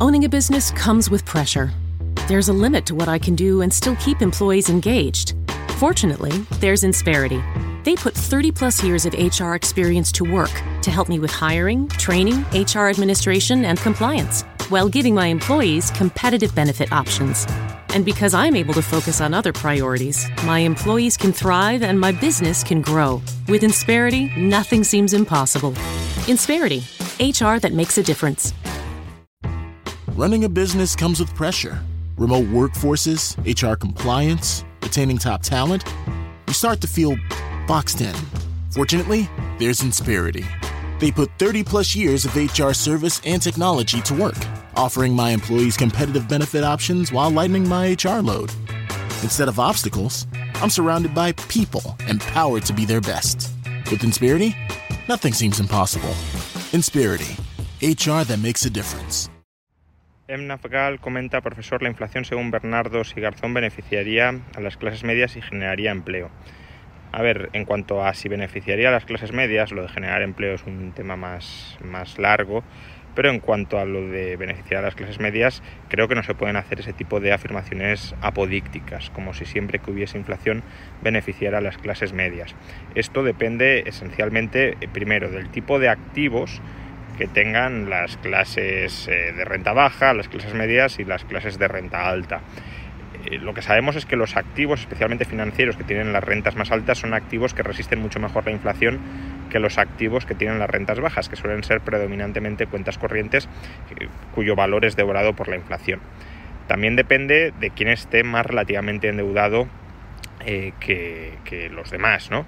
Owning a business comes with pressure. There's a limit to what I can do and still keep employees engaged. Fortunately, there's Insperity. They put 30 plus years of HR experience to work to help me with hiring, training, HR administration, and compliance, while giving my employees competitive benefit options. And because I'm able to focus on other priorities, my employees can thrive and my business can grow. With Insperity, nothing seems impossible. Insperity, HR that makes a difference. Running a business comes with pressure remote workforces, HR compliance, retaining top talent. You start to feel boxed in. Fortunately, there's Insperity. They put 30 plus years of HR service and technology to work, offering my employees competitive benefit options while lightening my HR load. Instead of obstacles, I'm surrounded by people empowered to be their best. With Insperity, nothing seems impossible. Insperity, HR that makes a difference. M. Nafgal comenta, profesor, la inflación según Bernardo y Garzón beneficiaría a las clases medias y generaría empleo. A ver, en cuanto a si beneficiaría a las clases medias, lo de generar empleo es un tema más, más largo, pero en cuanto a lo de beneficiar a las clases medias, creo que no se pueden hacer ese tipo de afirmaciones apodícticas, como si siempre que hubiese inflación beneficiara a las clases medias. Esto depende esencialmente, eh, primero, del tipo de activos que tengan las clases eh, de renta baja, las clases medias y las clases de renta alta. Eh, lo que sabemos es que los activos, especialmente financieros, que tienen las rentas más altas, son activos que resisten mucho mejor la inflación que los activos que tienen las rentas bajas, que suelen ser predominantemente cuentas corrientes eh, cuyo valor es devorado por la inflación. También depende de quién esté más relativamente endeudado que, que, los demás, ¿no?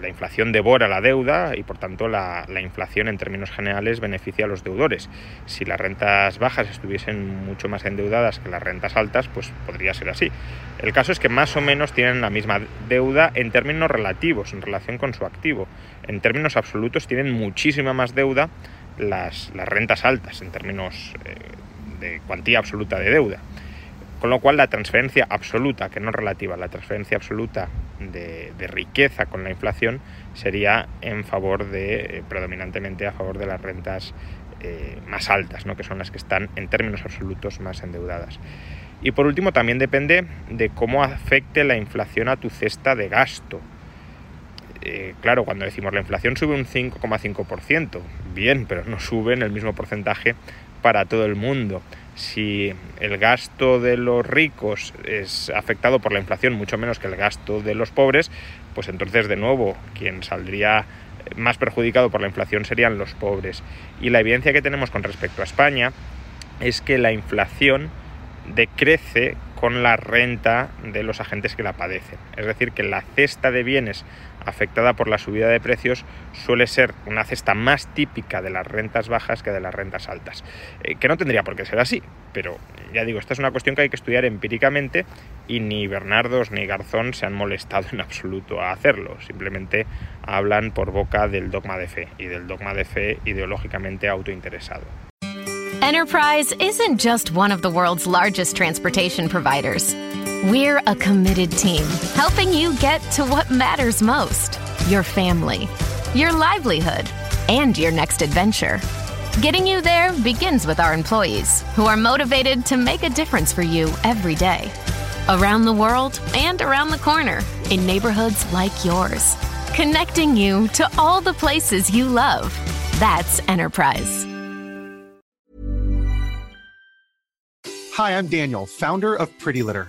La inflación devora la deuda y por tanto la, inflación en términos generales beneficia a los deudores. Si las rentas bajas estuviesen mucho más endeudadas que las rentas altas, pues podría ser así. El caso es que más o menos tienen la misma deuda en términos relativos, en relación con su activo. En términos absolutos tienen muchísima más deuda las, rentas altas, en términos eh, de cuantía absoluta de deuda. Con lo cual la transferencia absoluta, que no relativa, la transferencia absoluta de, riqueza con la inflación sería en favor de, eh, predominantemente a favor de las rentas eh, más altas, ¿no? que son las que están en términos absolutos más endeudadas. Y por último también depende de cómo afecte la inflación a tu cesta de gasto. Eh, claro, cuando decimos la inflación sube un 5,5%, bien, pero no sube en el mismo porcentaje para todo el mundo si el gasto de los ricos es afectado por la inflación mucho menos que el gasto de los pobres, pues entonces de nuevo quien saldría más perjudicado por la inflación serían los pobres. Y la evidencia que tenemos con respecto a España es que la inflación decrece con la renta de los agentes que la padecen. Es decir, que la cesta de bienes afectada por la subida de precios suele ser una cesta más típica de las rentas bajas que de las rentas altas. Eh, que no tendría por qué ser así, pero ya digo, esta es una cuestión que hay que estudiar empíricamente y ni Bernardos ni Garzón se han molestado en absoluto a hacerlo. Simplemente hablan por boca del dogma de fe y del dogma de fe ideológicamente autointeresado. Enterprise isn't just one of the world's largest transportation providers. We're a committed team helping you get to what matters most your family, your livelihood, and your next adventure. Getting you there begins with our employees, who are motivated to make a difference for you every day. Around the world and around the corner, in neighborhoods like yours. Connecting you to all the places you love. That's Enterprise. Hi, I'm Daniel, founder of Pretty Litter.